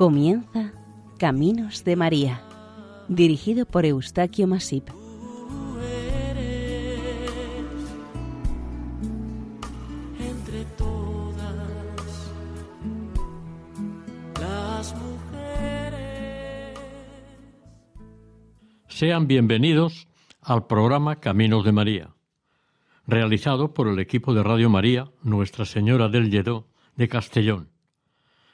Comienza Caminos de María, dirigido por Eustaquio Masip. entre todas las mujeres. Sean bienvenidos al programa Caminos de María, realizado por el equipo de Radio María Nuestra Señora del Lledó de Castellón.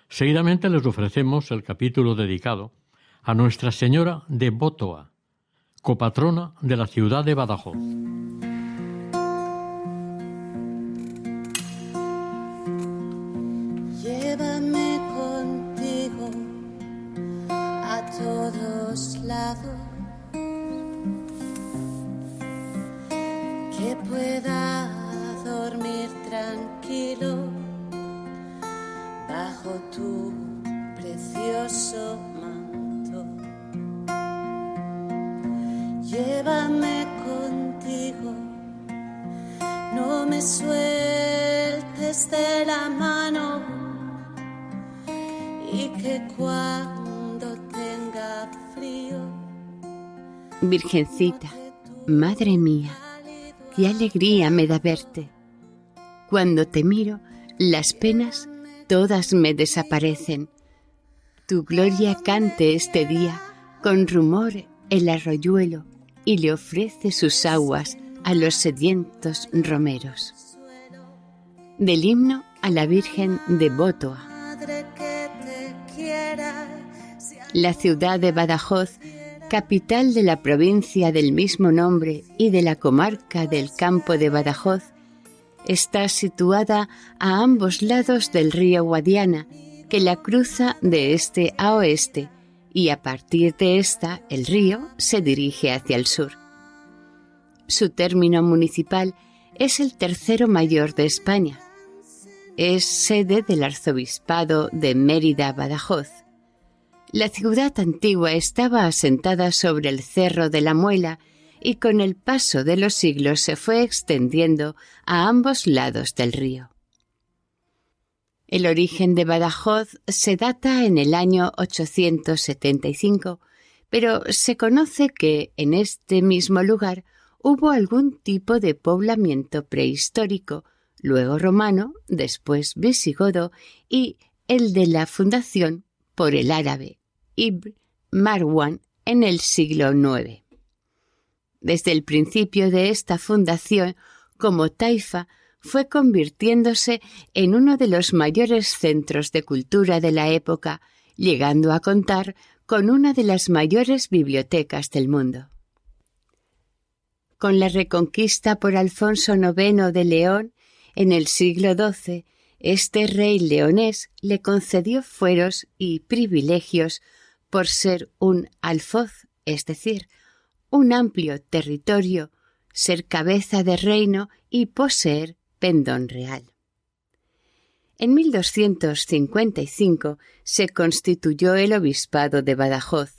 Seguidamente les ofrecemos el capítulo dedicado a Nuestra Señora de Bótoa, copatrona de la ciudad de Badajoz. Llévame contigo a todos lados. Que pueda dormir tranquilo tu precioso manto. Llévame contigo, no me sueltes de la mano y que cuando tenga frío, Virgencita, Madre mía, qué alegría me da verte. Cuando te miro, las penas todas me desaparecen. Tu gloria cante este día con rumor el arroyuelo y le ofrece sus aguas a los sedientos romeros. Del himno a la Virgen de si La ciudad de Badajoz, capital de la provincia del mismo nombre y de la comarca del campo de Badajoz, está situada a ambos lados del río Guadiana, que la cruza de este a oeste, y a partir de esta el río se dirige hacia el sur. Su término municipal es el tercero mayor de España. Es sede del arzobispado de Mérida-Badajoz. La ciudad antigua estaba asentada sobre el cerro de la Muela y con el paso de los siglos se fue extendiendo a ambos lados del río. El origen de Badajoz se data en el año 875, pero se conoce que en este mismo lugar hubo algún tipo de poblamiento prehistórico, luego romano, después visigodo y el de la fundación por el árabe Ibn Marwan en el siglo IX. Desde el principio de esta fundación, como Taifa, fue convirtiéndose en uno de los mayores centros de cultura de la época, llegando a contar con una de las mayores bibliotecas del mundo. Con la reconquista por Alfonso IX de León en el siglo XII, este rey leonés le concedió fueros y privilegios por ser un alfoz, es decir, un amplio territorio, ser cabeza de reino y poseer pendón real. En 1255 se constituyó el obispado de Badajoz.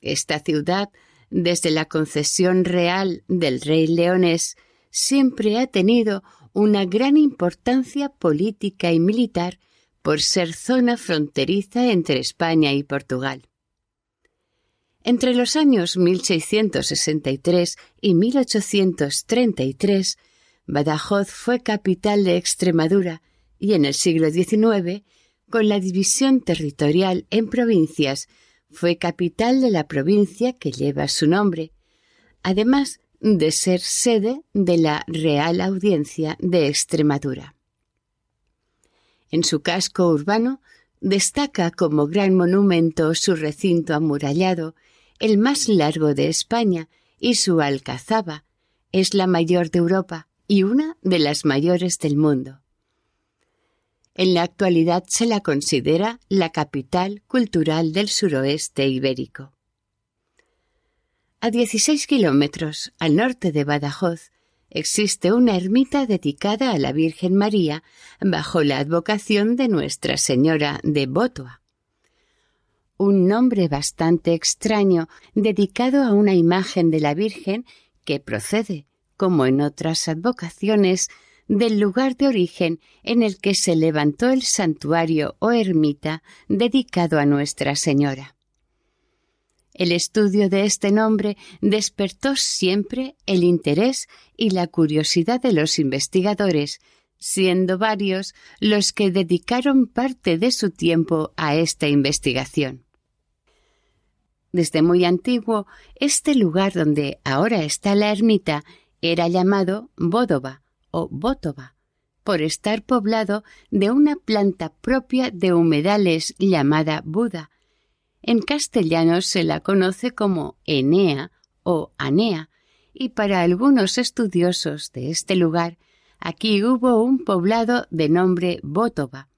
Esta ciudad, desde la concesión real del rey leonés, siempre ha tenido una gran importancia política y militar por ser zona fronteriza entre España y Portugal. Entre los años 1663 y 1833, Badajoz fue capital de Extremadura y en el siglo XIX, con la división territorial en provincias, fue capital de la provincia que lleva su nombre, además de ser sede de la Real Audiencia de Extremadura. En su casco urbano destaca como gran monumento su recinto amurallado, el más largo de España, y su alcazaba es la mayor de Europa y una de las mayores del mundo. En la actualidad se la considera la capital cultural del suroeste ibérico. A 16 kilómetros al norte de Badajoz existe una ermita dedicada a la Virgen María bajo la advocación de Nuestra Señora de Bótoa. Un nombre bastante extraño dedicado a una imagen de la Virgen que procede, como en otras advocaciones, del lugar de origen en el que se levantó el santuario o ermita dedicado a Nuestra Señora. El estudio de este nombre despertó siempre el interés y la curiosidad de los investigadores, siendo varios los que dedicaron parte de su tiempo a esta investigación. Desde muy antiguo, este lugar donde ahora está la ermita era llamado Bódova o Bótova, por estar poblado de una planta propia de humedales llamada Buda. En castellano se la conoce como Enea o Anea, y para algunos estudiosos de este lugar, aquí hubo un poblado de nombre Bótova,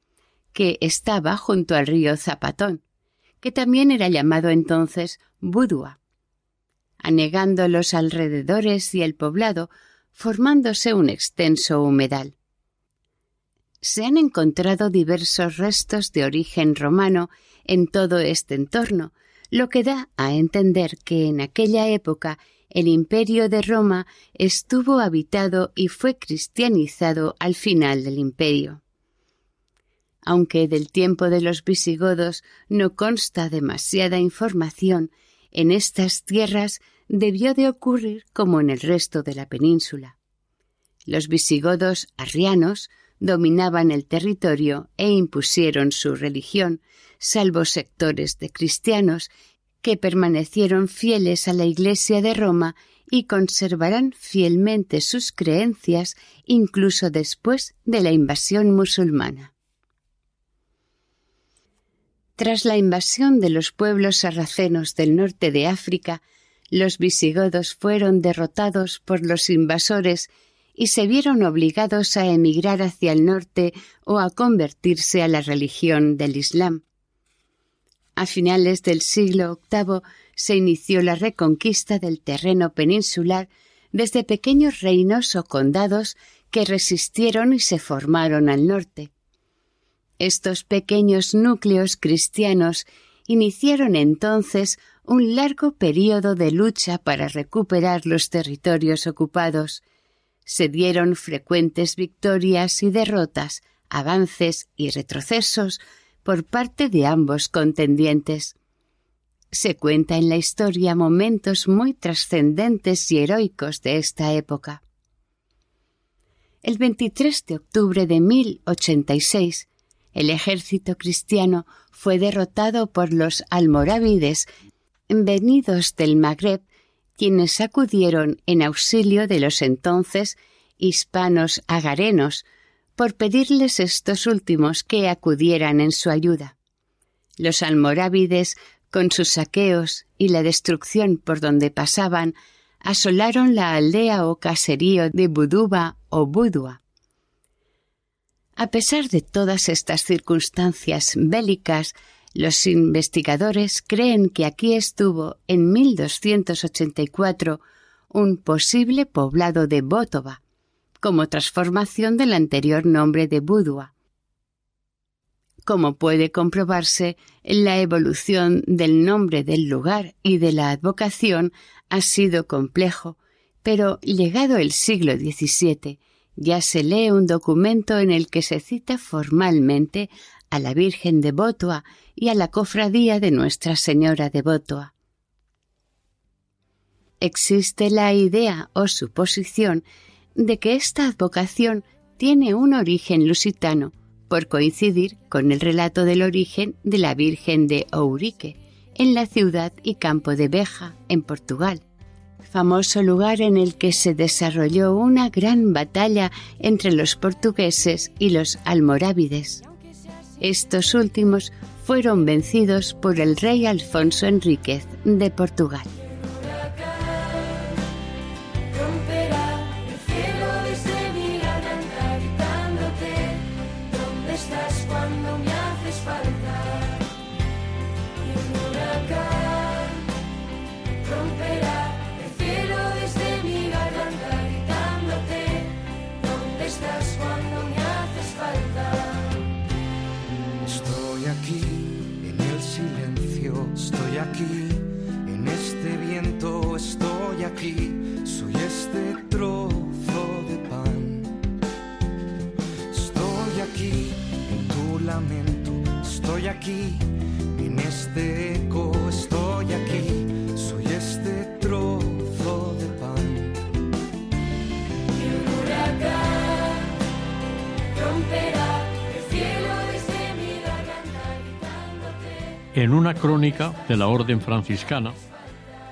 que estaba junto al río Zapatón, que también era llamado entonces Budua, anegando los alrededores y el poblado, formándose un extenso humedal. Se han encontrado diversos restos de origen romano en todo este entorno, lo que da a entender que en aquella época el imperio de Roma estuvo habitado y fue cristianizado al final del imperio aunque del tiempo de los visigodos no consta demasiada información, en estas tierras debió de ocurrir como en el resto de la península. Los visigodos arrianos dominaban el territorio e impusieron su religión, salvo sectores de cristianos que permanecieron fieles a la Iglesia de Roma y conservarán fielmente sus creencias incluso después de la invasión musulmana. Tras la invasión de los pueblos sarracenos del norte de África, los visigodos fueron derrotados por los invasores y se vieron obligados a emigrar hacia el norte o a convertirse a la religión del Islam. A finales del siglo VIII se inició la reconquista del terreno peninsular desde pequeños reinos o condados que resistieron y se formaron al norte. Estos pequeños núcleos cristianos iniciaron entonces un largo período de lucha para recuperar los territorios ocupados. Se dieron frecuentes victorias y derrotas, avances y retrocesos por parte de ambos contendientes. Se cuenta en la historia momentos muy trascendentes y heroicos de esta época. El 23 de octubre de 1086, el ejército cristiano fue derrotado por los almorávides venidos del Magreb, quienes acudieron en auxilio de los entonces hispanos agarenos, por pedirles estos últimos que acudieran en su ayuda. Los almorávides, con sus saqueos y la destrucción por donde pasaban, asolaron la aldea o caserío de Buduba o Budua. A pesar de todas estas circunstancias bélicas, los investigadores creen que aquí estuvo en 1284 un posible poblado de Bótova, como transformación del anterior nombre de Budua. Como puede comprobarse, la evolución del nombre del lugar y de la advocación ha sido complejo, pero llegado el siglo XVII ya se lee un documento en el que se cita formalmente a la Virgen de Botoa y a la cofradía de Nuestra Señora de Botoa. Existe la idea o suposición de que esta advocación tiene un origen lusitano, por coincidir con el relato del origen de la Virgen de Ourique, en la ciudad y campo de Beja, en Portugal, famoso lugar en el que se desarrolló una gran batalla entre los portugueses y los almorávides. Estos últimos fueron vencidos por el rey Alfonso Enríquez de Portugal. Aquí, en este eco estoy aquí, soy este trozo de pan. Y un huracán romperá el cielo desde mi garganta gritándote. En una crónica de la Orden Franciscana,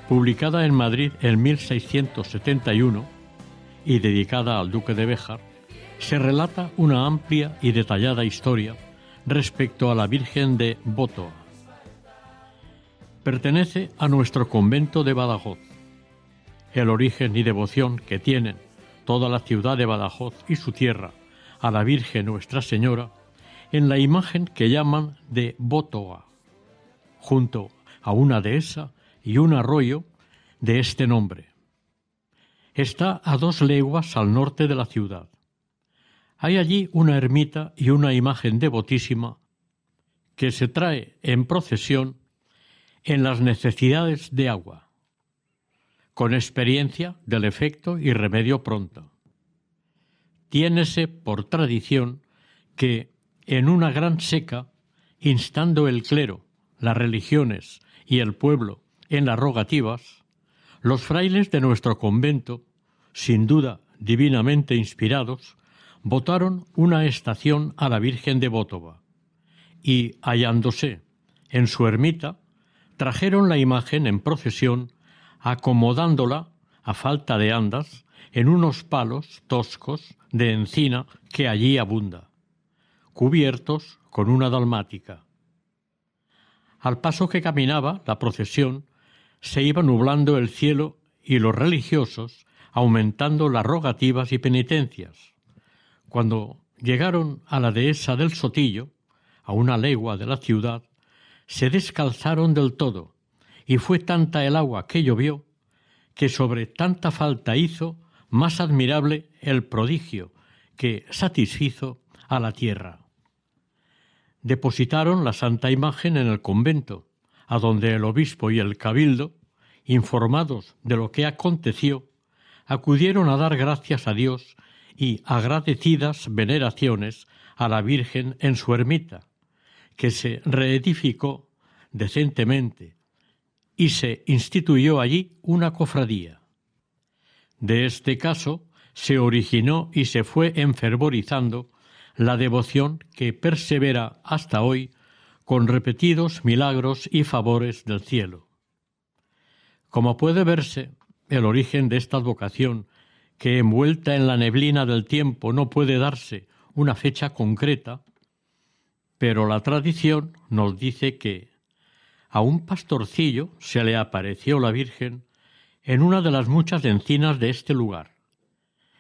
publicada en Madrid en 1671 y dedicada al duque de Béjar, se relata una amplia y detallada historia respecto a la Virgen de Botoa. Pertenece a nuestro convento de Badajoz. El origen y devoción que tienen toda la ciudad de Badajoz y su tierra a la Virgen Nuestra Señora en la imagen que llaman de Botoa, junto a una dehesa y un arroyo de este nombre. Está a dos leguas al norte de la ciudad. Hay allí una ermita y una imagen devotísima que se trae en procesión en las necesidades de agua, con experiencia del efecto y remedio pronto. Tiénese por tradición que en una gran seca, instando el clero, las religiones y el pueblo en las rogativas, los frailes de nuestro convento, sin duda divinamente inspirados, votaron una estación a la Virgen de Bótova y, hallándose en su ermita, trajeron la imagen en procesión, acomodándola, a falta de andas, en unos palos toscos de encina que allí abunda, cubiertos con una dalmática. Al paso que caminaba la procesión, se iba nublando el cielo y los religiosos aumentando las rogativas y penitencias. Cuando llegaron a la dehesa del Sotillo, a una legua de la ciudad, se descalzaron del todo, y fue tanta el agua que llovió, que sobre tanta falta hizo más admirable el prodigio que satisfizo a la tierra. Depositaron la santa imagen en el convento, a donde el obispo y el cabildo, informados de lo que aconteció, acudieron a dar gracias a Dios y agradecidas veneraciones a la Virgen en su ermita, que se reedificó decentemente y se instituyó allí una cofradía. De este caso se originó y se fue enfervorizando la devoción que persevera hasta hoy con repetidos milagros y favores del cielo. Como puede verse, el origen de esta vocación, que envuelta en la neblina del tiempo no puede darse una fecha concreta, pero la tradición nos dice que a un pastorcillo se le apareció la Virgen en una de las muchas encinas de este lugar,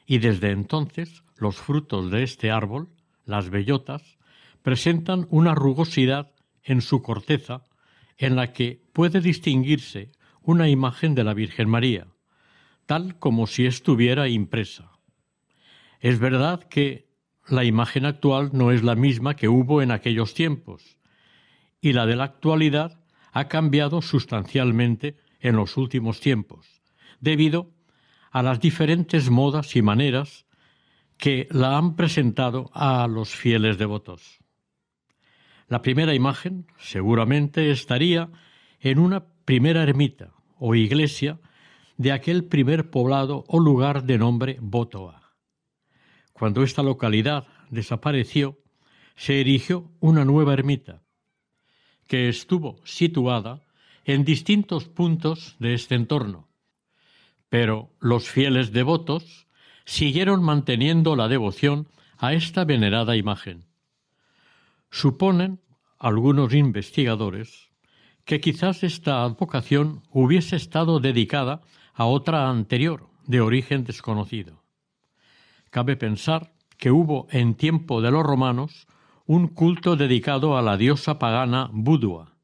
y desde entonces los frutos de este árbol, las bellotas, presentan una rugosidad en su corteza en la que puede distinguirse una imagen de la Virgen María, tal como si estuviera impresa. Es verdad que la imagen actual no es la misma que hubo en aquellos tiempos, y la de la actualidad ha cambiado sustancialmente en los últimos tiempos, debido a las diferentes modas y maneras que la han presentado a los fieles devotos. La primera imagen seguramente estaría en una primera ermita o iglesia de aquel primer poblado o lugar de nombre Botoa. Cuando esta localidad desapareció, se erigió una nueva ermita, que estuvo situada en distintos puntos de este entorno. Pero los fieles devotos siguieron manteniendo la devoción a esta venerada imagen. Suponen algunos investigadores que quizás esta advocación hubiese estado dedicada a otra anterior, de origen desconocido. Cabe pensar que hubo en tiempo de los romanos un culto dedicado a la diosa pagana Budua,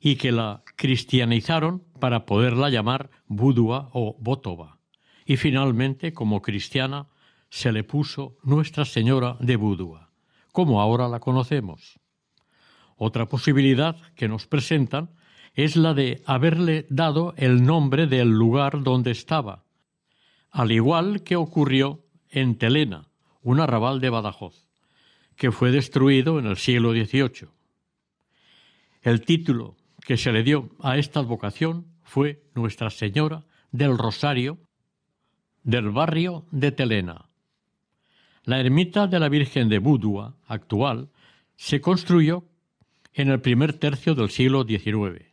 y que la cristianizaron para poderla llamar Budua o Bótova, y finalmente, como cristiana, se le puso Nuestra Señora de Budua, como ahora la conocemos. Otra posibilidad que nos presentan es la de haberle dado el nombre del lugar donde estaba, al igual que ocurrió en Telena, un arrabal de Badajoz, que fue destruido en el siglo XVIII. El título que se le dio a esta advocación fue Nuestra Señora del Rosario del barrio de Telena. La ermita de la Virgen de Budua actual se construyó en el primer tercio del siglo XIX.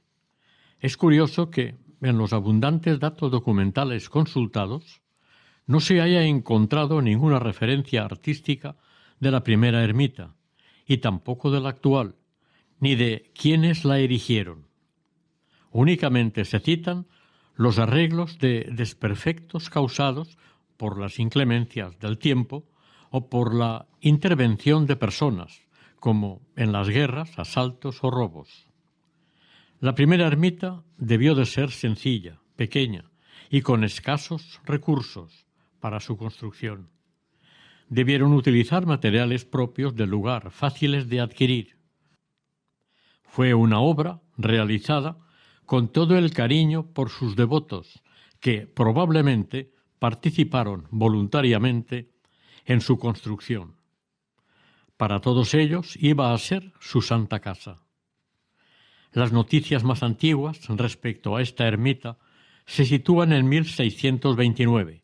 Es curioso que, en los abundantes datos documentales consultados, no se haya encontrado ninguna referencia artística de la primera ermita, y tampoco de la actual, ni de quienes la erigieron. Únicamente se citan los arreglos de desperfectos causados por las inclemencias del tiempo o por la intervención de personas, como en las guerras, asaltos o robos. La primera ermita debió de ser sencilla, pequeña y con escasos recursos para su construcción. Debieron utilizar materiales propios del lugar, fáciles de adquirir. Fue una obra realizada con todo el cariño por sus devotos, que probablemente participaron voluntariamente en su construcción. Para todos ellos iba a ser su santa casa. Las noticias más antiguas respecto a esta ermita se sitúan en 1629,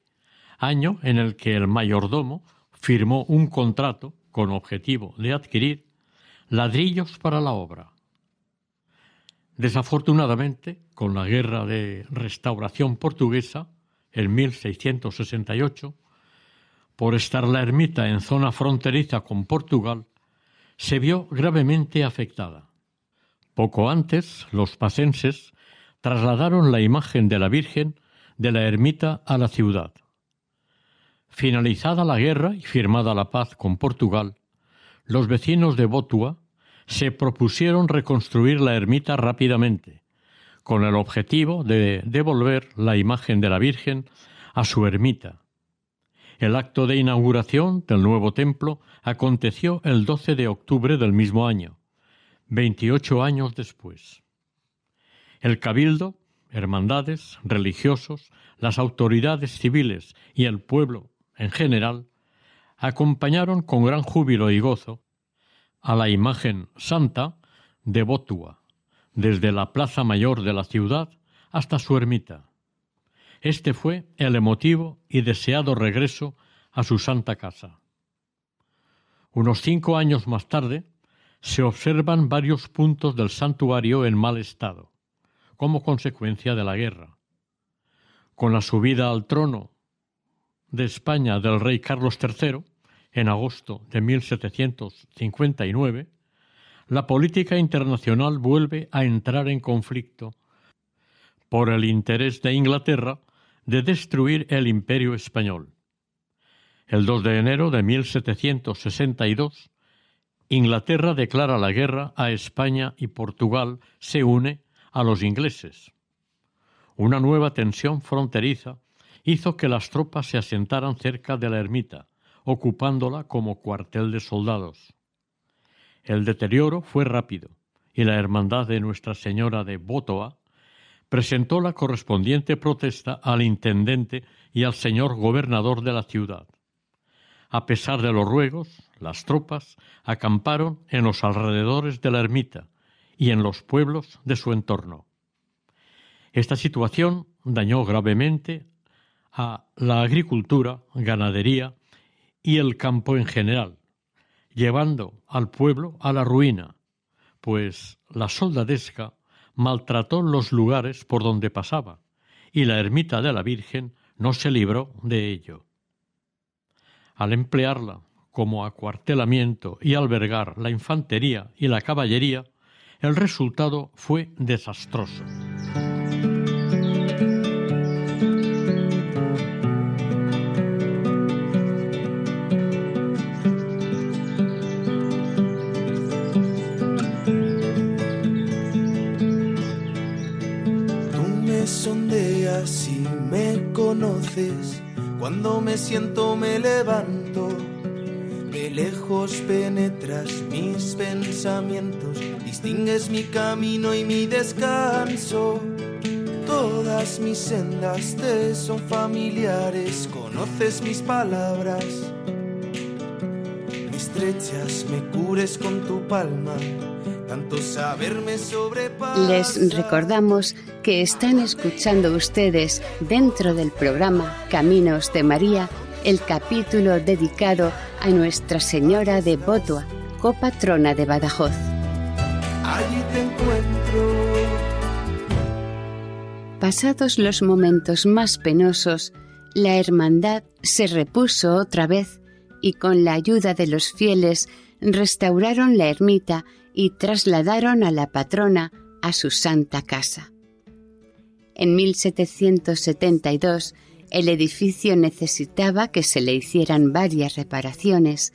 año en el que el mayordomo firmó un contrato con objetivo de adquirir ladrillos para la obra. Desafortunadamente, con la guerra de restauración portuguesa, en 1668, por estar la ermita en zona fronteriza con Portugal, se vio gravemente afectada. Poco antes, los pacenses trasladaron la imagen de la Virgen de la ermita a la ciudad. Finalizada la guerra y firmada la paz con Portugal, los vecinos de Botua se propusieron reconstruir la ermita rápidamente, con el objetivo de devolver la imagen de la Virgen a su ermita. El acto de inauguración del nuevo templo aconteció el 12 de octubre del mismo año, 28 años después. El cabildo, hermandades, religiosos, las autoridades civiles y el pueblo en general acompañaron con gran júbilo y gozo a la imagen santa de Botua, desde la plaza mayor de la ciudad hasta su ermita. Este fue el emotivo y deseado regreso a su santa casa. Unos cinco años más tarde, se observan varios puntos del santuario en mal estado, como consecuencia de la guerra. Con la subida al trono de España del rey Carlos III, en agosto de 1759, la política internacional vuelve a entrar en conflicto por el interés de Inglaterra de destruir el imperio español. El 2 de enero de 1762, Inglaterra declara la guerra a España y Portugal se une a los ingleses. Una nueva tensión fronteriza hizo que las tropas se asentaran cerca de la ermita, ocupándola como cuartel de soldados. El deterioro fue rápido y la Hermandad de Nuestra Señora de Botoa presentó la correspondiente protesta al intendente y al señor gobernador de la ciudad. A pesar de los ruegos, las tropas acamparon en los alrededores de la ermita y en los pueblos de su entorno. Esta situación dañó gravemente a la agricultura, ganadería y el campo en general, llevando al pueblo a la ruina, pues la soldadesca maltrató los lugares por donde pasaba, y la ermita de la Virgen no se libró de ello. Al emplearla como acuartelamiento y albergar la infantería y la caballería, el resultado fue desastroso. Cuando me siento me levanto, lejos penetras mis pensamientos, distingues mi camino y mi descanso. Todas mis sendas te son familiares, conoces mis palabras. Me estrechas, me cures con tu palma, tanto saber me sobrepasa. Les recordamos que están escuchando ustedes dentro del programa Caminos de María el capítulo dedicado a Nuestra Señora de Botua, copatrona de Badajoz. Allí te encuentro. Pasados los momentos más penosos, la hermandad se repuso otra vez y con la ayuda de los fieles restauraron la ermita y trasladaron a la patrona a su santa casa. En 1772 el edificio necesitaba que se le hicieran varias reparaciones.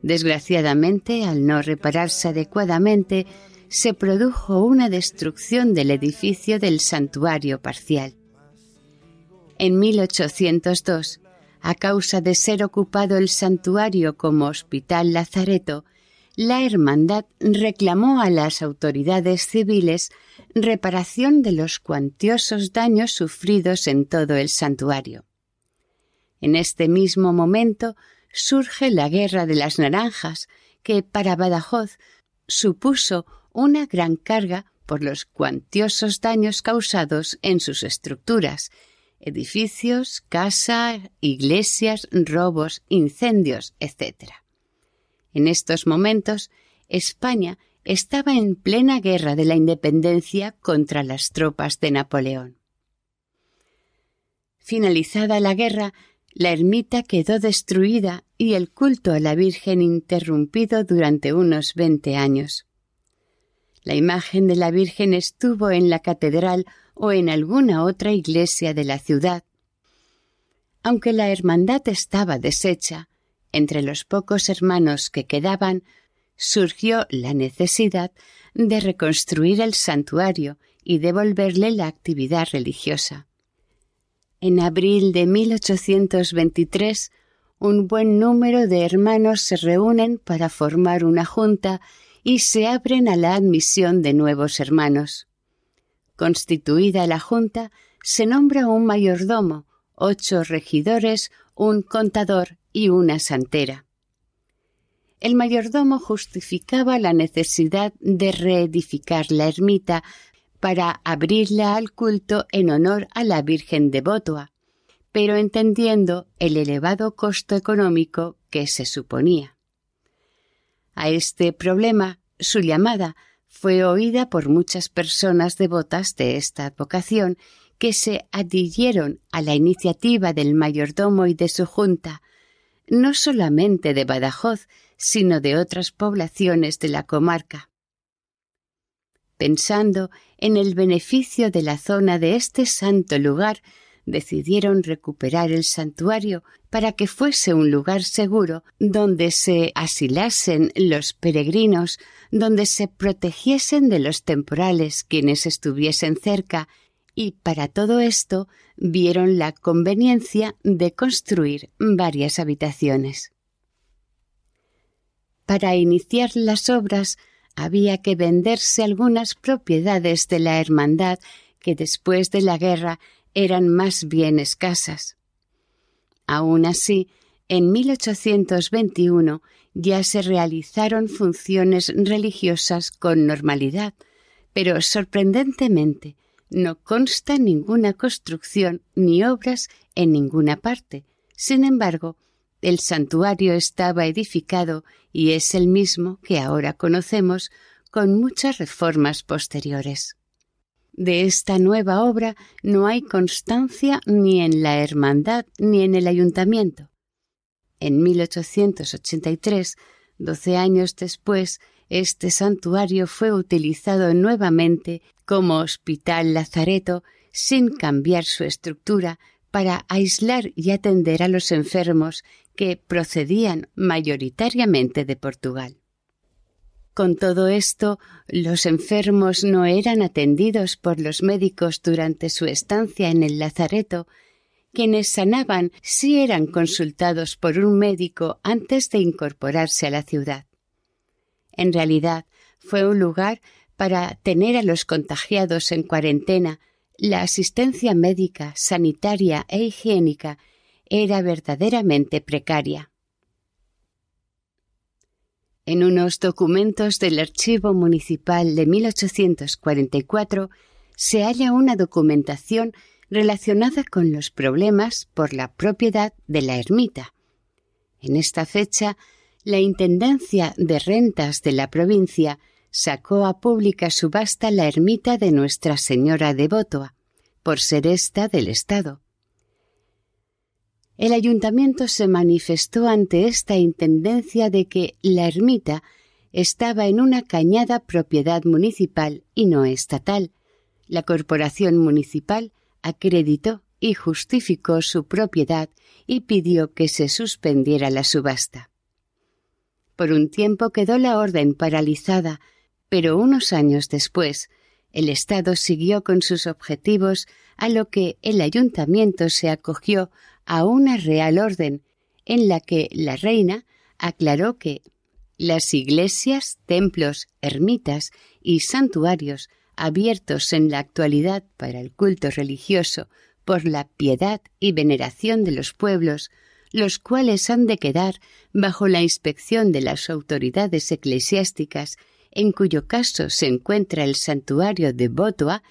Desgraciadamente, al no repararse adecuadamente, se produjo una destrucción del edificio del santuario parcial. En 1802, a causa de ser ocupado el santuario como hospital lazareto, la hermandad reclamó a las autoridades civiles reparación de los cuantiosos daños sufridos en todo el santuario. En este mismo momento surge la Guerra de las Naranjas, que para Badajoz supuso una gran carga por los cuantiosos daños causados en sus estructuras, edificios, casas, iglesias, robos, incendios, etc. En estos momentos, España estaba en plena guerra de la independencia contra las tropas de Napoleón. Finalizada la guerra, la ermita quedó destruida y el culto a la Virgen interrumpido durante unos veinte años. La imagen de la Virgen estuvo en la catedral o en alguna otra iglesia de la ciudad. Aunque la hermandad estaba deshecha, entre los pocos hermanos que quedaban, surgió la necesidad de reconstruir el santuario y devolverle la actividad religiosa. En abril de 1823, un buen número de hermanos se reúnen para formar una junta y se abren a la admisión de nuevos hermanos. Constituida la junta, se nombra un mayordomo, ocho regidores, un contador y una santera. El mayordomo justificaba la necesidad de reedificar la ermita para abrirla al culto en honor a la Virgen de Botua, pero entendiendo el elevado costo económico que se suponía. A este problema, su llamada fue oída por muchas personas devotas de esta advocación que se adhirieron a la iniciativa del mayordomo y de su junta, no solamente de Badajoz, sino de otras poblaciones de la comarca. Pensando en el beneficio de la zona de este santo lugar, decidieron recuperar el santuario para que fuese un lugar seguro donde se asilasen los peregrinos, donde se protegiesen de los temporales quienes estuviesen cerca y para todo esto vieron la conveniencia de construir varias habitaciones. Para iniciar las obras había que venderse algunas propiedades de la hermandad que después de la guerra eran más bien escasas. Aun así, en 1821 ya se realizaron funciones religiosas con normalidad, pero sorprendentemente no consta ninguna construcción ni obras en ninguna parte. Sin embargo, el santuario estaba edificado y es el mismo que ahora conocemos con muchas reformas posteriores. De esta nueva obra no hay constancia ni en la hermandad ni en el ayuntamiento. En 1883, doce años después, este santuario fue utilizado nuevamente como hospital lazareto sin cambiar su estructura para aislar y atender a los enfermos que procedían mayoritariamente de Portugal. Con todo esto, los enfermos no eran atendidos por los médicos durante su estancia en el lazareto, quienes sanaban sí eran consultados por un médico antes de incorporarse a la ciudad. En realidad, fue un lugar para tener a los contagiados en cuarentena. La asistencia médica, sanitaria e higiénica era verdaderamente precaria. En unos documentos del Archivo Municipal de 1844 se halla una documentación relacionada con los problemas por la propiedad de la ermita. En esta fecha, la Intendencia de Rentas de la provincia sacó a pública subasta la ermita de Nuestra Señora de Botoa, por ser esta del Estado. El ayuntamiento se manifestó ante esta intendencia de que la ermita estaba en una cañada propiedad municipal y no estatal. La corporación municipal acreditó y justificó su propiedad y pidió que se suspendiera la subasta. Por un tiempo quedó la orden paralizada, pero unos años después el Estado siguió con sus objetivos a lo que el ayuntamiento se acogió a una real orden en la que la reina aclaró que las iglesias, templos, ermitas y santuarios abiertos en la actualidad para el culto religioso por la piedad y veneración de los pueblos, los cuales han de quedar bajo la inspección de las autoridades eclesiásticas, en cuyo caso se encuentra el santuario de Botoa,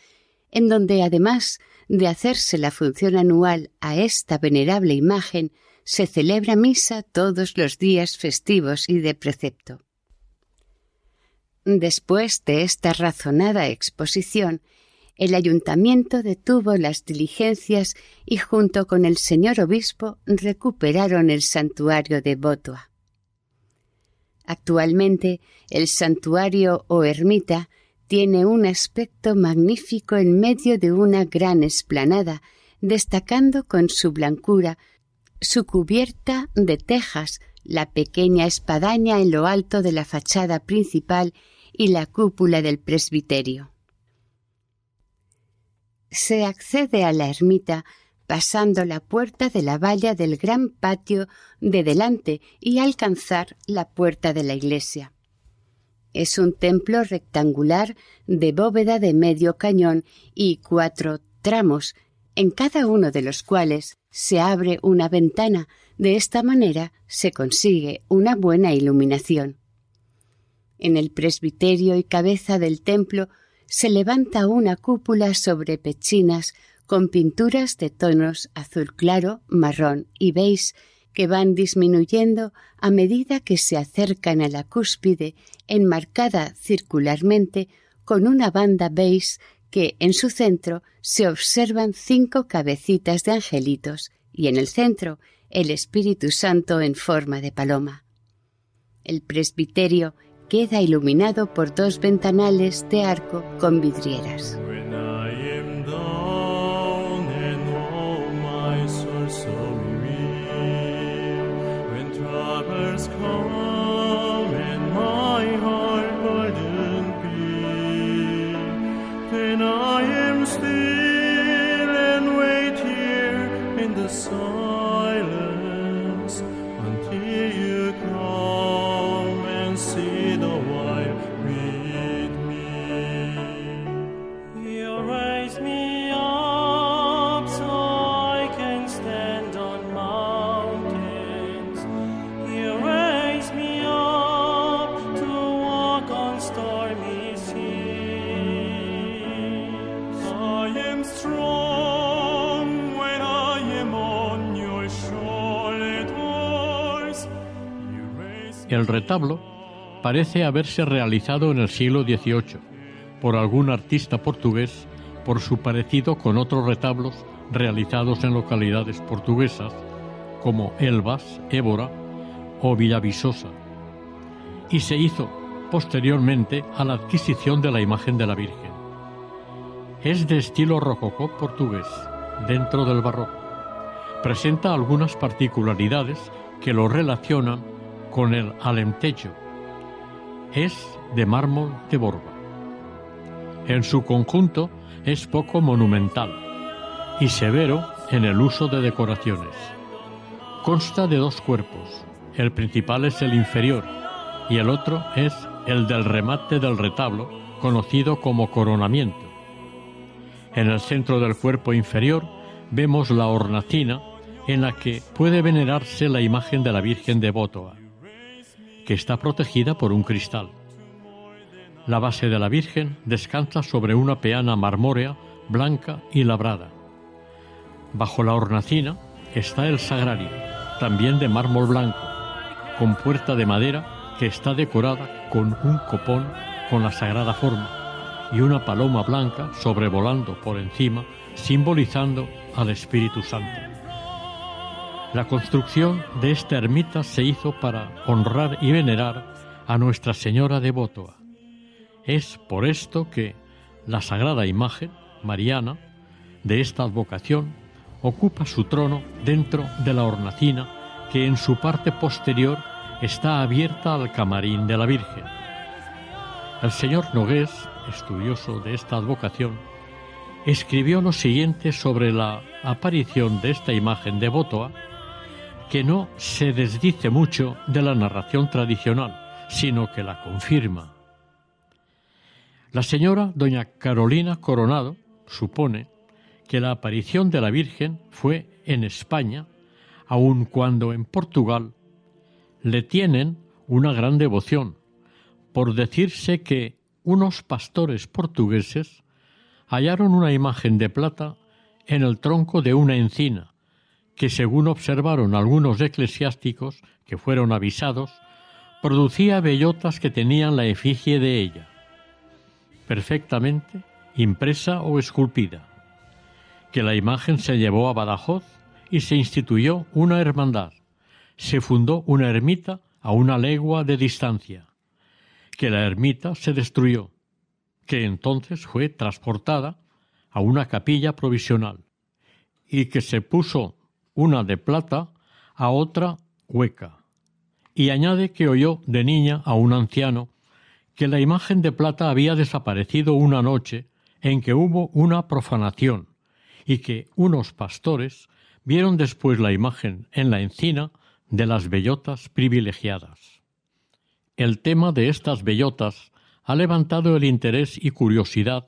en donde además de hacerse la función anual a esta venerable imagen, se celebra misa todos los días festivos y de precepto. Después de esta razonada exposición, el ayuntamiento detuvo las diligencias y junto con el señor obispo recuperaron el santuario de Botoa. Actualmente el santuario o ermita tiene un aspecto magnífico en medio de una gran esplanada, destacando con su blancura su cubierta de tejas, la pequeña espadaña en lo alto de la fachada principal y la cúpula del presbiterio. Se accede a la ermita pasando la puerta de la valla del gran patio de delante y alcanzar la puerta de la iglesia. Es un templo rectangular de bóveda de medio cañón y cuatro tramos, en cada uno de los cuales se abre una ventana. De esta manera se consigue una buena iluminación. En el presbiterio y cabeza del templo se levanta una cúpula sobre pechinas con pinturas de tonos azul claro, marrón y beige que van disminuyendo a medida que se acercan a la cúspide, enmarcada circularmente con una banda beige que en su centro se observan cinco cabecitas de angelitos y en el centro el Espíritu Santo en forma de paloma. El presbiterio queda iluminado por dos ventanales de arco con vidrieras. El retablo parece haberse realizado en el siglo XVIII por algún artista portugués por su parecido con otros retablos realizados en localidades portuguesas como Elvas, Évora o Villavisosa, y se hizo posteriormente a la adquisición de la imagen de la Virgen. Es de estilo rococó portugués, dentro del barroco. Presenta algunas particularidades que lo relacionan con el alentejo. Es de mármol de Borba. En su conjunto es poco monumental y severo en el uso de decoraciones. Consta de dos cuerpos. El principal es el inferior y el otro es el del remate del retablo, conocido como coronamiento. En el centro del cuerpo inferior vemos la hornacina en la que puede venerarse la imagen de la Virgen de Bótoa que está protegida por un cristal. La base de la Virgen descansa sobre una peana marmórea, blanca y labrada. Bajo la hornacina está el sagrario, también de mármol blanco, con puerta de madera que está decorada con un copón con la sagrada forma y una paloma blanca sobrevolando por encima, simbolizando al Espíritu Santo. La construcción de esta ermita se hizo para honrar y venerar a Nuestra Señora de Bótoa. Es por esto que la sagrada imagen mariana de esta advocación ocupa su trono dentro de la hornacina que en su parte posterior está abierta al camarín de la Virgen. El señor Nogués, estudioso de esta advocación, escribió lo siguiente sobre la aparición de esta imagen de Botoa, que no se desdice mucho de la narración tradicional, sino que la confirma. La señora doña Carolina Coronado supone que la aparición de la Virgen fue en España, aun cuando en Portugal le tienen una gran devoción, por decirse que unos pastores portugueses hallaron una imagen de plata en el tronco de una encina, que según observaron algunos eclesiásticos que fueron avisados, producía bellotas que tenían la efigie de ella, perfectamente impresa o esculpida que la imagen se llevó a Badajoz y se instituyó una hermandad. Se fundó una ermita a una legua de distancia, que la ermita se destruyó, que entonces fue transportada a una capilla provisional y que se puso una de plata a otra hueca. Y añade que oyó de niña a un anciano que la imagen de plata había desaparecido una noche en que hubo una profanación y que unos pastores vieron después la imagen en la encina de las bellotas privilegiadas. El tema de estas bellotas ha levantado el interés y curiosidad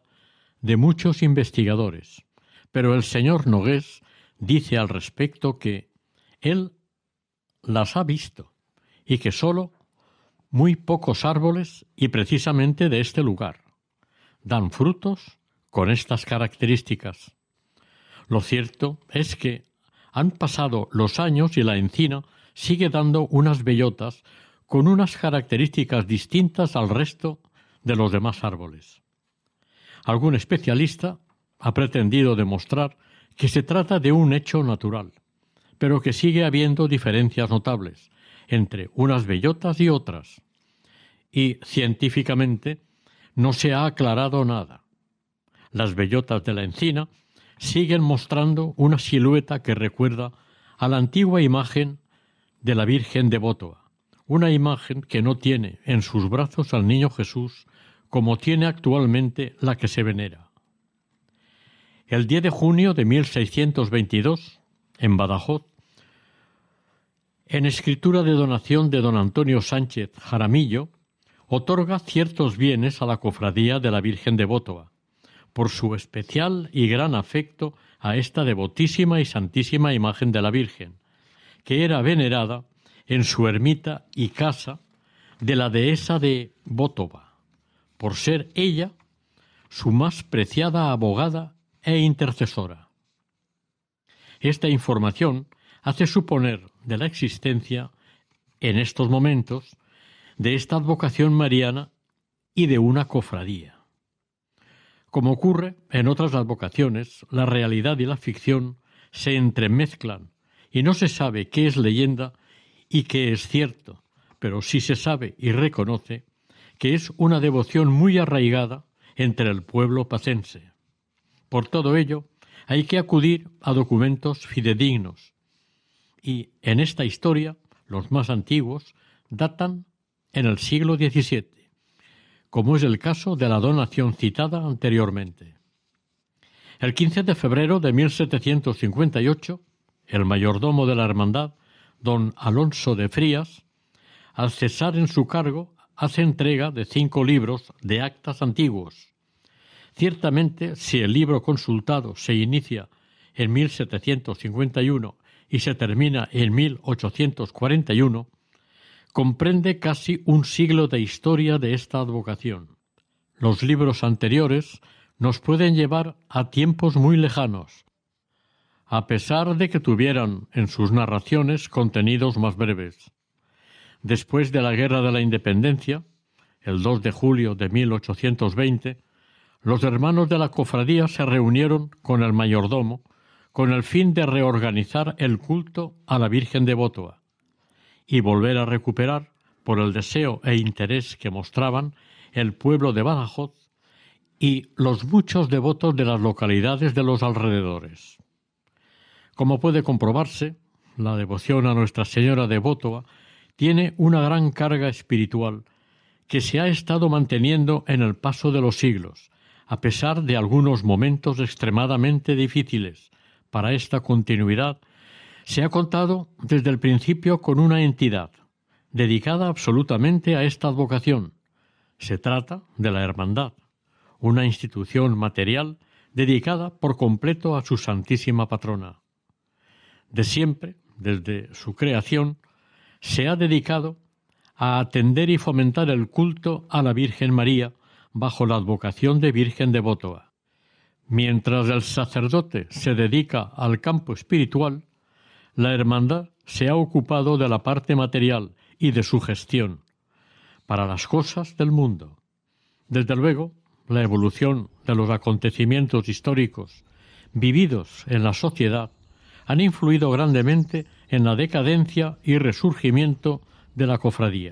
de muchos investigadores, pero el señor Nogués dice al respecto que él las ha visto y que sólo muy pocos árboles y precisamente de este lugar dan frutos con estas características. Lo cierto es que han pasado los años y la encina sigue dando unas bellotas con unas características distintas al resto de los demás árboles. Algún especialista ha pretendido demostrar que se trata de un hecho natural, pero que sigue habiendo diferencias notables entre unas bellotas y otras, y científicamente no se ha aclarado nada. Las bellotas de la encina siguen mostrando una silueta que recuerda a la antigua imagen de la Virgen de Bótoa, una imagen que no tiene en sus brazos al niño Jesús como tiene actualmente la que se venera. El 10 de junio de 1622, en Badajoz, en escritura de donación de don Antonio Sánchez Jaramillo, otorga ciertos bienes a la cofradía de la Virgen de Bótoa, por su especial y gran afecto a esta devotísima y santísima imagen de la Virgen, que era venerada en su ermita y casa de la dehesa de Bótova, por ser ella su más preciada abogada e intercesora. Esta información hace suponer de la existencia, en estos momentos, de esta advocación mariana y de una cofradía. Como ocurre en otras advocaciones, la realidad y la ficción se entremezclan y no se sabe qué es leyenda y qué es cierto, pero sí se sabe y reconoce que es una devoción muy arraigada entre el pueblo pacense. Por todo ello, hay que acudir a documentos fidedignos, y en esta historia los más antiguos datan en el siglo XVII como es el caso de la donación citada anteriormente. El 15 de febrero de 1758, el mayordomo de la Hermandad, don Alonso de Frías, al cesar en su cargo, hace entrega de cinco libros de actas antiguos. Ciertamente, si el libro consultado se inicia en 1751 y se termina en 1841, comprende casi un siglo de historia de esta advocación. Los libros anteriores nos pueden llevar a tiempos muy lejanos, a pesar de que tuvieran en sus narraciones contenidos más breves. Después de la Guerra de la Independencia, el 2 de julio de 1820, los hermanos de la cofradía se reunieron con el mayordomo con el fin de reorganizar el culto a la Virgen de Bótoa y volver a recuperar, por el deseo e interés que mostraban, el pueblo de Badajoz y los muchos devotos de las localidades de los alrededores. Como puede comprobarse, la devoción a Nuestra Señora de Bótoa tiene una gran carga espiritual que se ha estado manteniendo en el paso de los siglos, a pesar de algunos momentos extremadamente difíciles para esta continuidad, se ha contado desde el principio con una entidad dedicada absolutamente a esta advocación. Se trata de la Hermandad, una institución material dedicada por completo a su Santísima Patrona. De siempre, desde su creación, se ha dedicado a atender y fomentar el culto a la Virgen María bajo la advocación de Virgen Devótoa. Mientras el sacerdote se dedica al campo espiritual, la hermandad se ha ocupado de la parte material y de su gestión para las cosas del mundo. Desde luego, la evolución de los acontecimientos históricos vividos en la sociedad han influido grandemente en la decadencia y resurgimiento de la cofradía.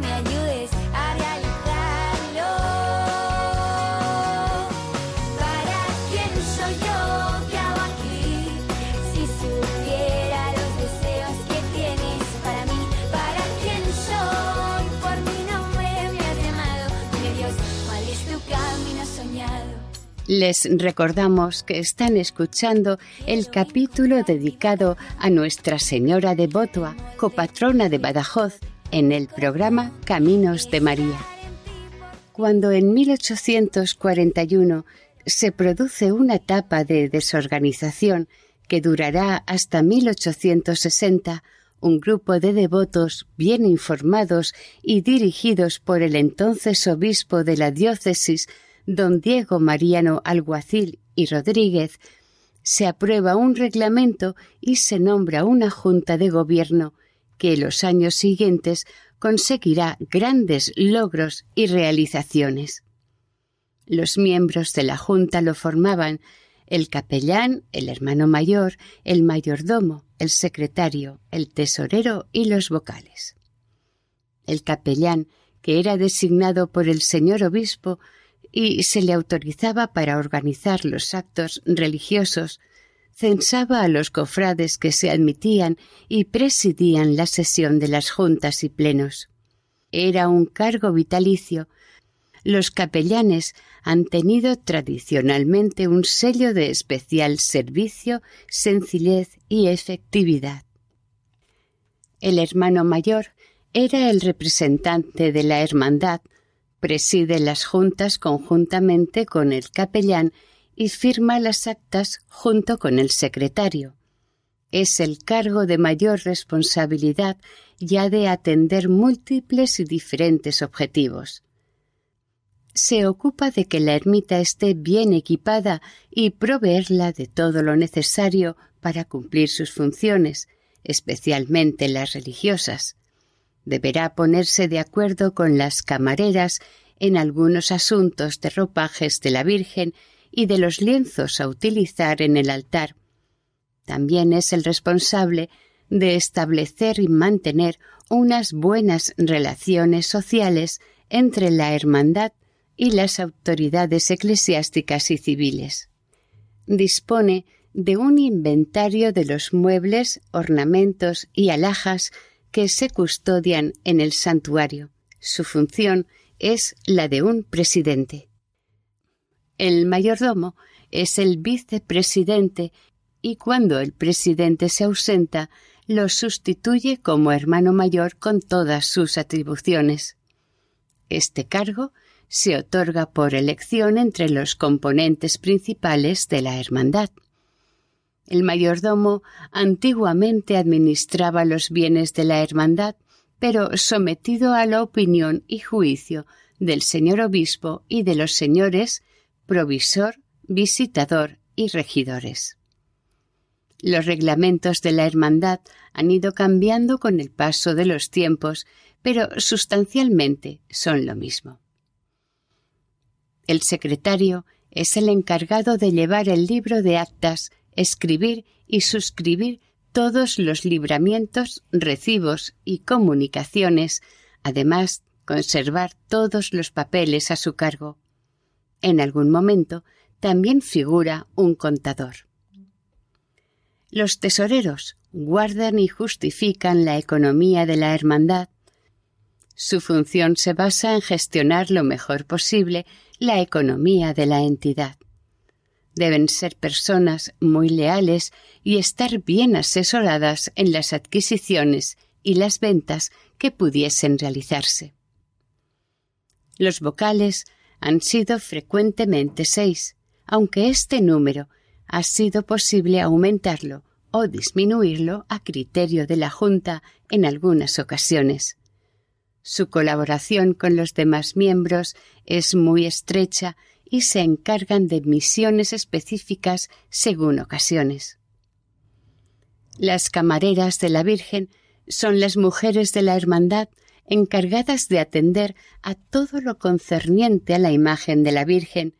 Les recordamos que están escuchando el capítulo dedicado a Nuestra Señora de Botua, copatrona de Badajoz, en el programa Caminos de María. Cuando en 1841 se produce una etapa de desorganización que durará hasta 1860, un grupo de devotos bien informados y dirigidos por el entonces obispo de la diócesis, don Diego Mariano Alguacil y Rodríguez, se aprueba un reglamento y se nombra una junta de gobierno que en los años siguientes conseguirá grandes logros y realizaciones. Los miembros de la Junta lo formaban el capellán, el hermano mayor, el mayordomo, el secretario, el tesorero y los vocales. El capellán, que era designado por el señor obispo y se le autorizaba para organizar los actos religiosos, censaba a los cofrades que se admitían y presidían la sesión de las juntas y plenos. Era un cargo vitalicio. Los capellanes han tenido tradicionalmente un sello de especial servicio, sencillez y efectividad. El hermano mayor era el representante de la hermandad, preside las juntas conjuntamente con el capellán y firma las actas junto con el secretario. Es el cargo de mayor responsabilidad ya de atender múltiples y diferentes objetivos. Se ocupa de que la ermita esté bien equipada y proveerla de todo lo necesario para cumplir sus funciones, especialmente las religiosas. Deberá ponerse de acuerdo con las camareras en algunos asuntos de ropajes de la Virgen y de los lienzos a utilizar en el altar. También es el responsable de establecer y mantener unas buenas relaciones sociales entre la hermandad y las autoridades eclesiásticas y civiles. Dispone de un inventario de los muebles, ornamentos y alhajas que se custodian en el santuario. Su función es la de un presidente. El mayordomo es el vicepresidente y cuando el presidente se ausenta, lo sustituye como hermano mayor con todas sus atribuciones. Este cargo se otorga por elección entre los componentes principales de la hermandad. El mayordomo antiguamente administraba los bienes de la hermandad, pero sometido a la opinión y juicio del señor obispo y de los señores provisor, visitador y regidores. Los reglamentos de la hermandad han ido cambiando con el paso de los tiempos, pero sustancialmente son lo mismo. El secretario es el encargado de llevar el libro de actas, escribir y suscribir todos los libramientos, recibos y comunicaciones, además conservar todos los papeles a su cargo. En algún momento también figura un contador. Los tesoreros guardan y justifican la economía de la hermandad. Su función se basa en gestionar lo mejor posible la economía de la entidad. Deben ser personas muy leales y estar bien asesoradas en las adquisiciones y las ventas que pudiesen realizarse. Los vocales han sido frecuentemente seis, aunque este número ha sido posible aumentarlo o disminuirlo a criterio de la Junta en algunas ocasiones. Su colaboración con los demás miembros es muy estrecha y se encargan de misiones específicas según ocasiones. Las camareras de la Virgen son las mujeres de la Hermandad encargadas de atender a todo lo concerniente a la imagen de la Virgen,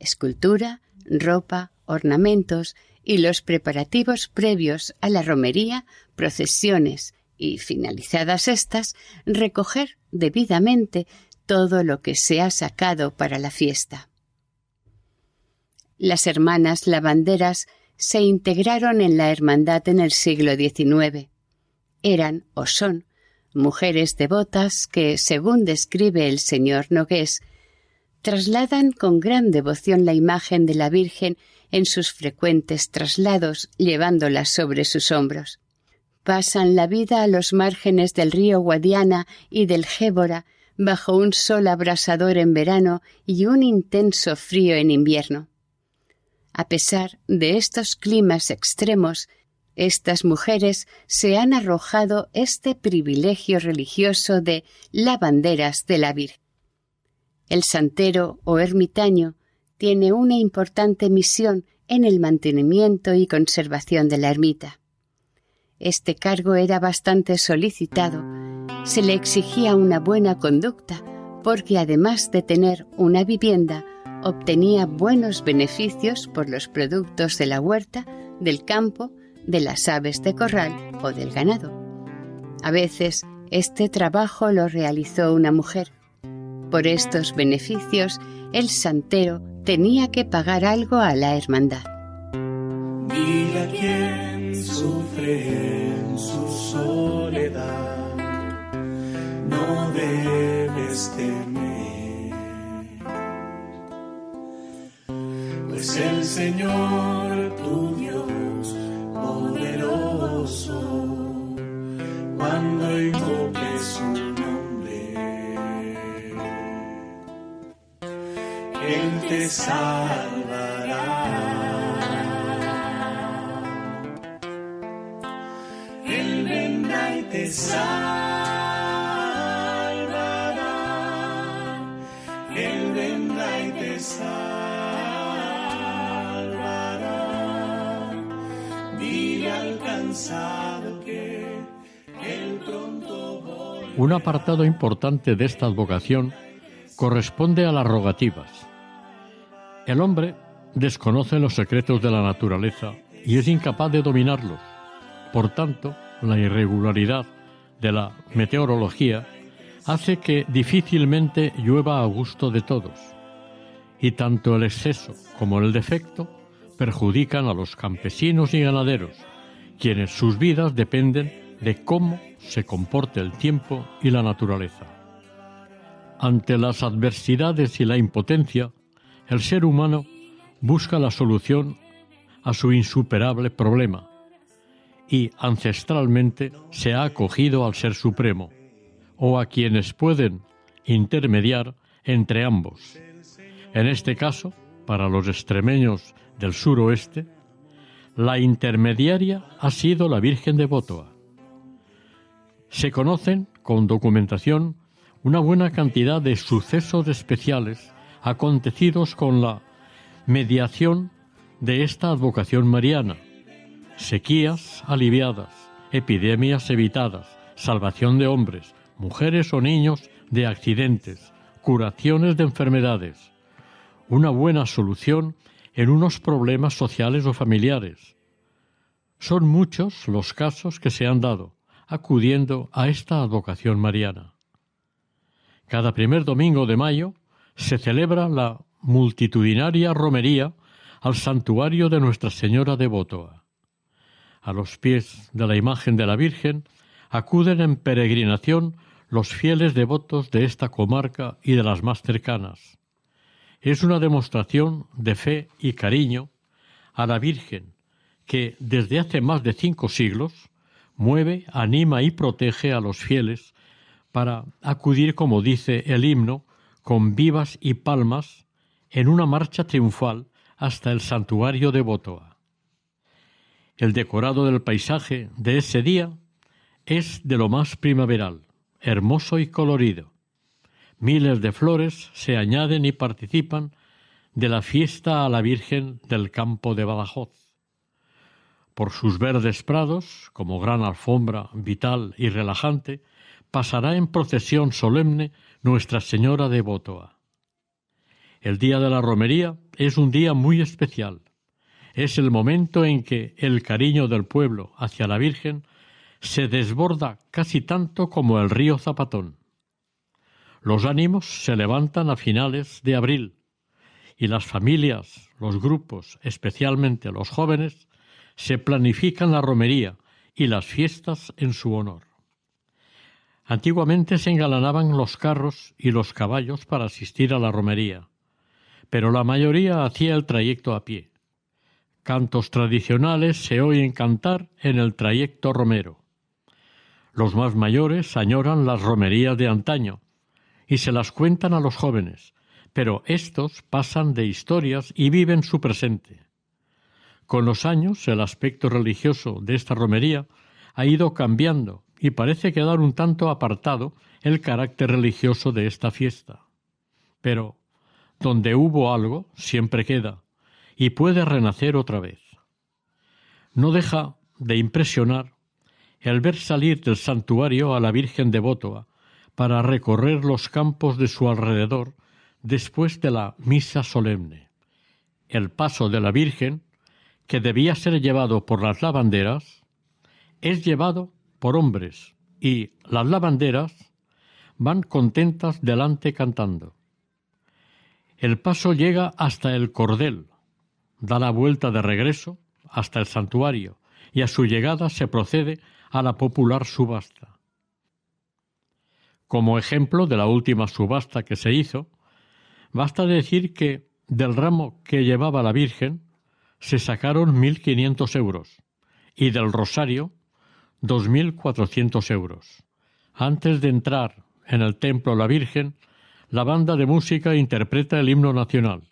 escultura, ropa, ornamentos y los preparativos previos a la romería, procesiones y, finalizadas estas, recoger debidamente todo lo que se ha sacado para la fiesta. Las hermanas lavanderas se integraron en la hermandad en el siglo XIX. Eran o son mujeres devotas que, según describe el señor Nogués, trasladan con gran devoción la imagen de la Virgen en sus frecuentes traslados, llevándola sobre sus hombros pasan la vida a los márgenes del río Guadiana y del Gébora bajo un sol abrasador en verano y un intenso frío en invierno. A pesar de estos climas extremos, estas mujeres se han arrojado este privilegio religioso de lavanderas de la Virgen. El santero o ermitaño tiene una importante misión en el mantenimiento y conservación de la ermita. Este cargo era bastante solicitado. Se le exigía una buena conducta porque además de tener una vivienda, obtenía buenos beneficios por los productos de la huerta, del campo, de las aves de corral o del ganado. A veces este trabajo lo realizó una mujer. Por estos beneficios, el santero tenía que pagar algo a la hermandad sufre en su soledad, no debes temer, pues el Señor tu Dios poderoso, cuando invoque su nombre, Él te salvará. Un apartado importante de esta advocación corresponde a las rogativas. El hombre desconoce los secretos de la naturaleza y es incapaz de dominarlos. Por tanto, la irregularidad de la meteorología hace que difícilmente llueva a gusto de todos, y tanto el exceso como el defecto perjudican a los campesinos y ganaderos, quienes sus vidas dependen de cómo se comporte el tiempo y la naturaleza. Ante las adversidades y la impotencia, el ser humano busca la solución a su insuperable problema y ancestralmente se ha acogido al Ser Supremo o a quienes pueden intermediar entre ambos. En este caso, para los extremeños del suroeste, la intermediaria ha sido la Virgen de Botoa. Se conocen con documentación una buena cantidad de sucesos especiales acontecidos con la mediación de esta advocación mariana. Sequías aliviadas, epidemias evitadas, salvación de hombres, mujeres o niños de accidentes, curaciones de enfermedades, una buena solución en unos problemas sociales o familiares. Son muchos los casos que se han dado acudiendo a esta advocación mariana. Cada primer domingo de mayo se celebra la multitudinaria romería al santuario de Nuestra Señora de Botoa. A los pies de la imagen de la Virgen acuden en peregrinación los fieles devotos de esta comarca y de las más cercanas. Es una demostración de fe y cariño a la Virgen que desde hace más de cinco siglos mueve, anima y protege a los fieles para acudir, como dice el himno, con vivas y palmas en una marcha triunfal hasta el santuario de Botoa. El decorado del paisaje de ese día es de lo más primaveral, hermoso y colorido. Miles de flores se añaden y participan de la fiesta a la Virgen del campo de Badajoz. Por sus verdes prados, como gran alfombra vital y relajante, pasará en procesión solemne Nuestra Señora de Botoa. El día de la romería es un día muy especial. Es el momento en que el cariño del pueblo hacia la Virgen se desborda casi tanto como el río Zapatón. Los ánimos se levantan a finales de abril y las familias, los grupos, especialmente los jóvenes, se planifican la romería y las fiestas en su honor. Antiguamente se engalanaban los carros y los caballos para asistir a la romería, pero la mayoría hacía el trayecto a pie. Cantos tradicionales se oyen cantar en el trayecto romero. Los más mayores añoran las romerías de antaño y se las cuentan a los jóvenes, pero éstos pasan de historias y viven su presente. Con los años, el aspecto religioso de esta romería ha ido cambiando y parece quedar un tanto apartado el carácter religioso de esta fiesta. Pero donde hubo algo, siempre queda, y puede renacer otra vez. No deja de impresionar el ver salir del santuario a la Virgen de Bótoa para recorrer los campos de su alrededor después de la misa solemne. El paso de la Virgen que debía ser llevado por las lavanderas, es llevado por hombres y las lavanderas van contentas delante cantando. El paso llega hasta el cordel, da la vuelta de regreso hasta el santuario y a su llegada se procede a la popular subasta. Como ejemplo de la última subasta que se hizo, basta decir que del ramo que llevaba la Virgen se sacaron 1.500 euros y del rosario 2.400 euros. Antes de entrar en el templo La Virgen, la banda de música interpreta el himno nacional.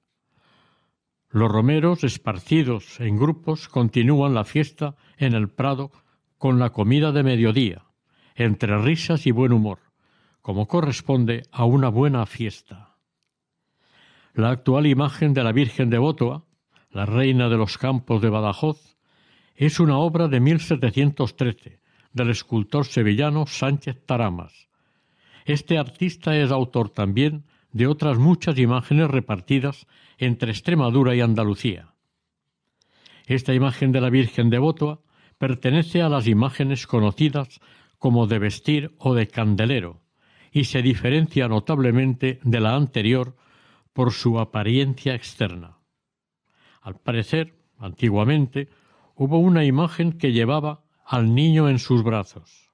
Los romeros, esparcidos en grupos, continúan la fiesta en el Prado con la comida de mediodía, entre risas y buen humor, como corresponde a una buena fiesta. La actual imagen de la Virgen de Botoa la reina de los campos de Badajoz, es una obra de 1713 del escultor sevillano Sánchez Taramas. Este artista es autor también de otras muchas imágenes repartidas entre Extremadura y Andalucía. Esta imagen de la Virgen de Botoa pertenece a las imágenes conocidas como de vestir o de candelero y se diferencia notablemente de la anterior por su apariencia externa. Al parecer, antiguamente, hubo una imagen que llevaba al niño en sus brazos.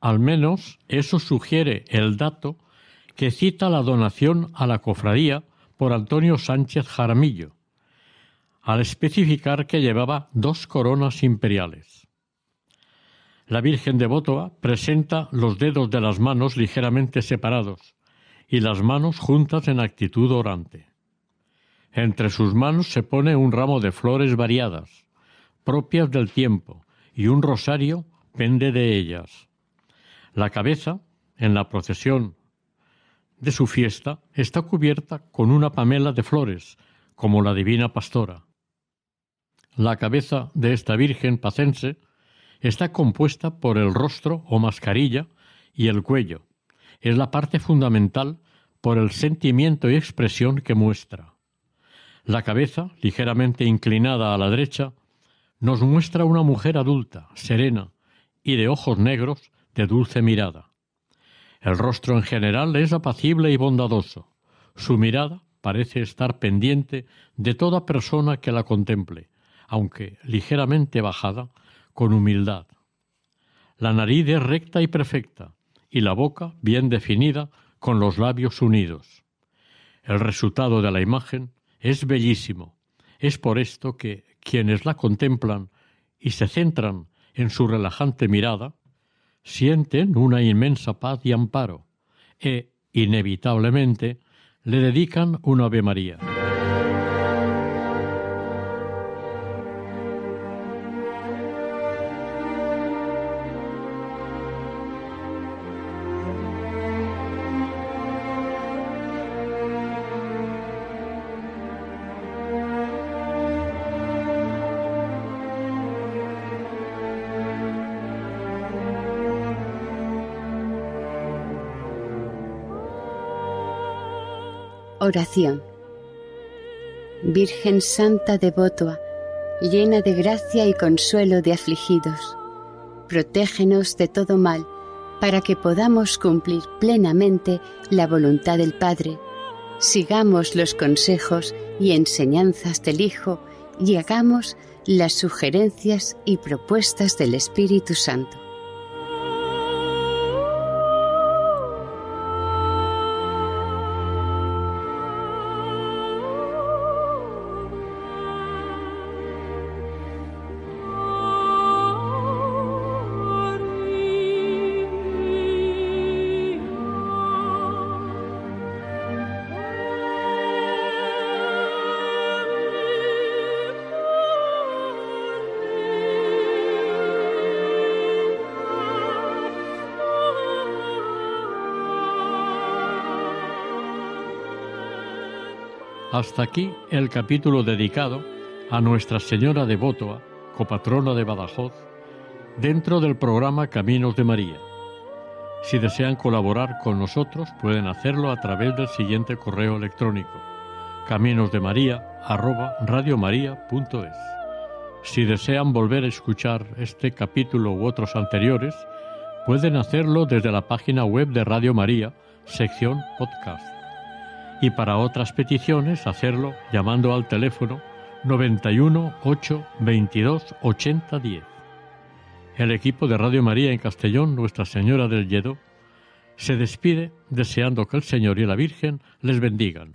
Al menos eso sugiere el dato que cita la donación a la cofradía por Antonio Sánchez Jaramillo, al especificar que llevaba dos coronas imperiales. La Virgen de presenta los dedos de las manos ligeramente separados y las manos juntas en actitud orante. Entre sus manos se pone un ramo de flores variadas, propias del tiempo, y un rosario pende de ellas. La cabeza, en la procesión de su fiesta, está cubierta con una pamela de flores, como la divina pastora. La cabeza de esta Virgen pacense está compuesta por el rostro o mascarilla y el cuello. Es la parte fundamental por el sentimiento y expresión que muestra. La cabeza, ligeramente inclinada a la derecha, nos muestra una mujer adulta, serena y de ojos negros de dulce mirada. El rostro en general es apacible y bondadoso. Su mirada parece estar pendiente de toda persona que la contemple, aunque ligeramente bajada, con humildad. La nariz es recta y perfecta, y la boca bien definida, con los labios unidos. El resultado de la imagen es bellísimo. Es por esto que quienes la contemplan y se centran en su relajante mirada, sienten una inmensa paz y amparo, e, inevitablemente, le dedican una Ave María. Virgen Santa de llena de gracia y consuelo de afligidos, protégenos de todo mal, para que podamos cumplir plenamente la voluntad del Padre, sigamos los consejos y enseñanzas del Hijo y hagamos las sugerencias y propuestas del Espíritu Santo. Hasta aquí el capítulo dedicado a Nuestra Señora de Bótoa, copatrona de Badajoz, dentro del programa Caminos de María. Si desean colaborar con nosotros, pueden hacerlo a través del siguiente correo electrónico: caminosdemaria@radiomaria.es. Si desean volver a escuchar este capítulo u otros anteriores, pueden hacerlo desde la página web de Radio María, sección podcast y para otras peticiones hacerlo llamando al teléfono 91 8 22 80 10. El equipo de Radio María en Castellón, Nuestra Señora del Lledó, se despide deseando que el Señor y la Virgen les bendigan.